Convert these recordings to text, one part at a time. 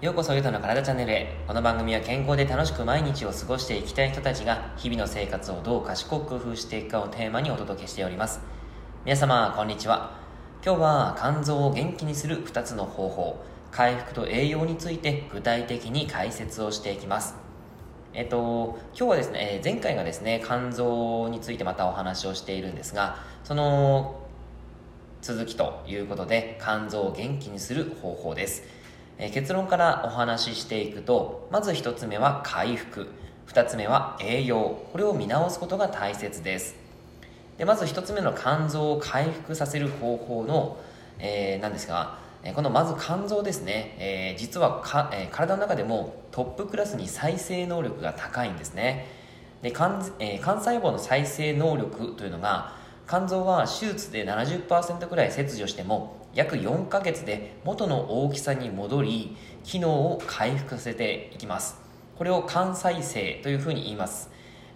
ようこそゆとの体チャンネルへ。この番組は健康で楽しく毎日を過ごしていきたい人たちが日々の生活をどう賢く工夫していくかをテーマにお届けしております。皆様こんにちは。今日は肝臓を元気にする2つの方法回復と栄養について具体的に解説をしていきます。えっと、今日はですね、前回がですね、肝臓についてまたお話をしているんですが、その続きということで、肝臓を元気にする方法です。え結論からお話ししていくと、まず1つ目は回復、2つ目は栄養、これを見直すことが大切です。でまず1つ目の肝臓を回復させる方法の、えー、なんですが、このまず肝臓ですね、えー、実はか、えー、体の中でもトップクラスに再生能力が高いんですねで肝,、えー、肝細胞の再生能力というのが肝臓は手術で70%くらい切除しても約4ヶ月で元の大きさに戻り機能を回復させていきます。これを肝再生というふうに言います。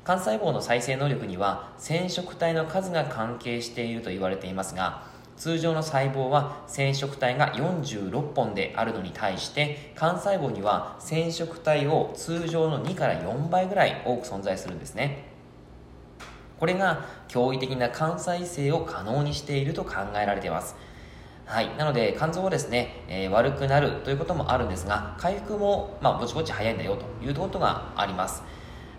肝細胞の再生能力には染色体の数が関係していると言われていますが通常の細胞は染色体が46本であるのに対して肝細胞には染色体を通常の2から4倍ぐらい多く存在するんですね。これが驚異的な肝再生を可能にしていると考えられています。はい、なので肝臓はですね、えー、悪くなるということもあるんですが回復も、まあ、ぼちぼち早いんだよということがあります。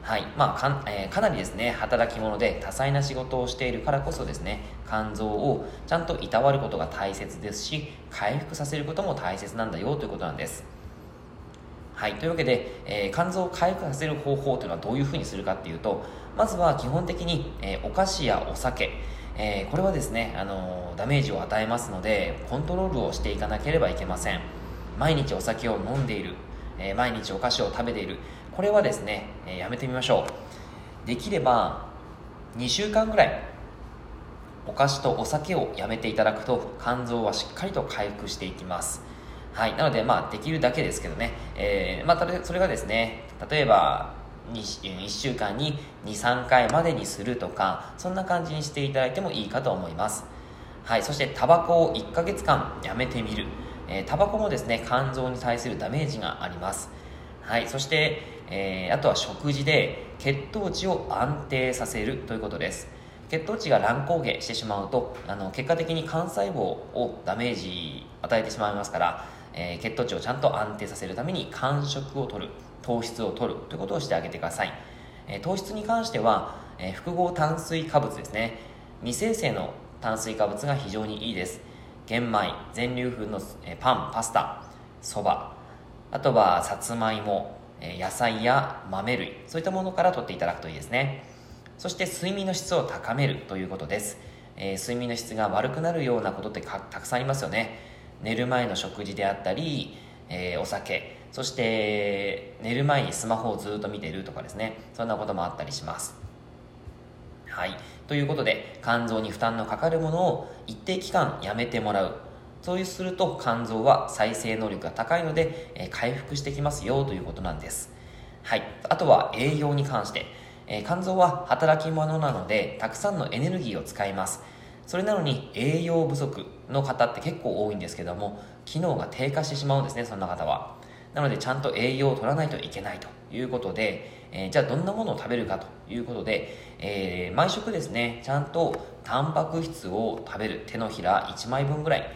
はい。まあか,、えー、かなりですね働き者で多彩な仕事をしているからこそですね肝臓をちゃんといたわることが大切ですし回復させることも大切なんだよということなんです。はい。というわけで、えー、肝臓を回復させる方法というのはどういうふうにするかっていうとまずは基本的に、えー、お菓子やお酒えー、これはですね、あのダメージを与えますのでコントロールをしていかなければいけません。毎日お酒を飲んでいる、え毎日お菓子を食べている。これはですね、えやめてみましょう。できれば2週間ぐらいお菓子とお酒をやめていただくと肝臓はしっかりと回復していきます。はいなのでまあできるだけですけどね、えー、まあ、それがですね例えば 1, 週間に23回までにするとかそんな感じにしていただいてもいいかと思います。はいそしてタバコを1ヶ月間やめてみる。えー、タバコもですね肝臓に対するダメージがあります。はいそしてえー、あとは食事で血糖値を安定させるということです。血糖値が乱高下してしまうとあの結果的に肝細胞をダメージ与えてしまいますから、えー、血糖値をちゃんと安定させるために間食を取る。糖質を取るということをしてあげてください、え、糖質に関しては、え、複合炭水化物ですね。未生成の炭水化物が非常にいいです。玄米全粒粉の、えパンパスタそばあとはさつまいもえ野菜や豆類そういったものから取っていただくといいですね。そして睡眠の質を高めるということです、えー、睡眠の質が悪くなるようなことってたくさんありますよね。寝る前の食事であったり、えー、お酒そして寝る前にスマホをずっと見てるとかですねそんなこともあったりしますはいということで肝臓に負担のかかるものを一定期間やめてもらうそうすると肝臓は再生能力が高いので、えー、回復してきますよということなんです。はい。あとは栄養に関して、えー、肝臓は働き者なので、たくさんのエネルギーを使います。それなのに栄養不足の方って結構多いんですけども、機能が低下してしまうんですね、そんな方は。なので、ちゃんと栄養を取らないといけないということで、えー、じゃあどんなものを食べるかということで、えー、毎食ですね、ちゃんとタンパク質を食べる。手のひら1枚分ぐらい、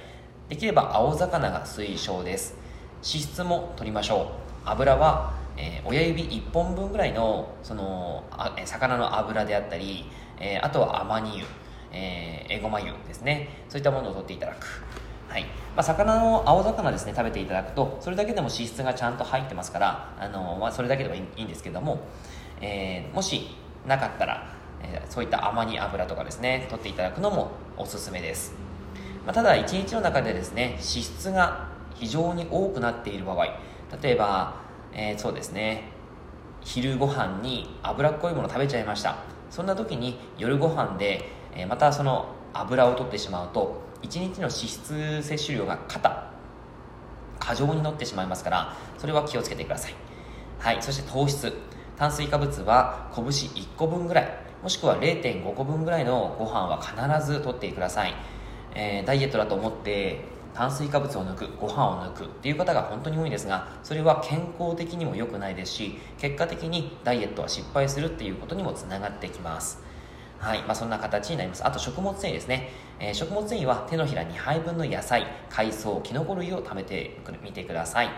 できれば青魚が推奨です。脂質も取りましょう。油は、えー、親指1本分ぐらいのそのあ魚の油であったり、えー、あとはアマニ油、えー、エゴマ油ですね。そういったものを取っていただく。はい。まあ、魚の青魚ですね食べていただくとそれだけでも脂質がちゃんと入ってますからあの、まあ、それだけでもいいんですけども、えー、もしなかったら、えー、そういったアマニ油とかですね取っていただくのもおすすめです。まあ、ただ1日の中でですね脂質が非常に多くなっている場合例えば、えー、そうですね昼ご飯に脂っこいもの食べちゃいました。そんな時に夜ご飯で、え、またその油を取ってしまうと1日の脂質摂取量が肩過剰に乗ってしまいますからそれは気をつけてください。はいそして糖質。炭水化物は拳1個分ぐらいもしくは0.5個分ぐらいのご飯は必ず取ってください。えー、ダイエットだと思って炭水化物を抜くご飯を抜くっていう方が本当に多いですがそれは健康的にも良くないですし結果的にダイエットは失敗するっていうことにもつながってきます。はいまあ、そんな形になります。あと食物繊維ですね、えー、食物繊維は手のひら2杯分の野菜海藻きのこ類を食べてみてください。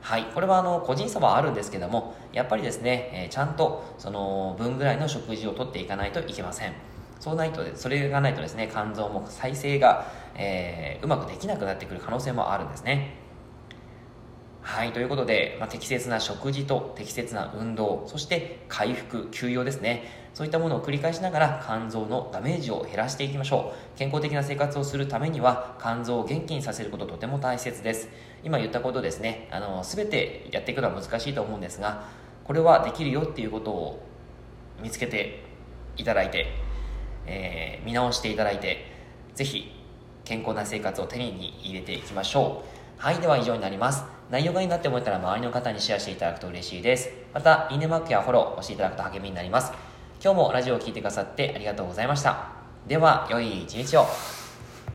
はい、これはあの個人差はあるんですけどもやっぱりですね、えー、ちゃんとその分ぐらいの食事をとっていかないといけません。そうないとそれがないとですね肝臓も再生が、えー、うまくできなくなってくる可能性もあるんですね。はい、ということで、まあ、適切な食事と適切な運動、そして回復、休養ですね。そういったものを繰り返しながら肝臓のダメージを減らしていきましょう。健康的な生活をするためには肝臓を元気にさせることとても大切です。今言ったことですね、あの、すべてやっていくのは難しいと思うんですが、これはできるよっていうことを見つけていただいて、えー、見直していただいて、ぜひ健康な生活を手に入れていきましょう。はい、では以上になります。内容がいいなって思ったら周りの方にシェアしていただくと嬉しいです。また、いいねマークやフォロー押していただくと励みになります。今日もラジオを聴いてくださってありがとうございました。では、良い一日を。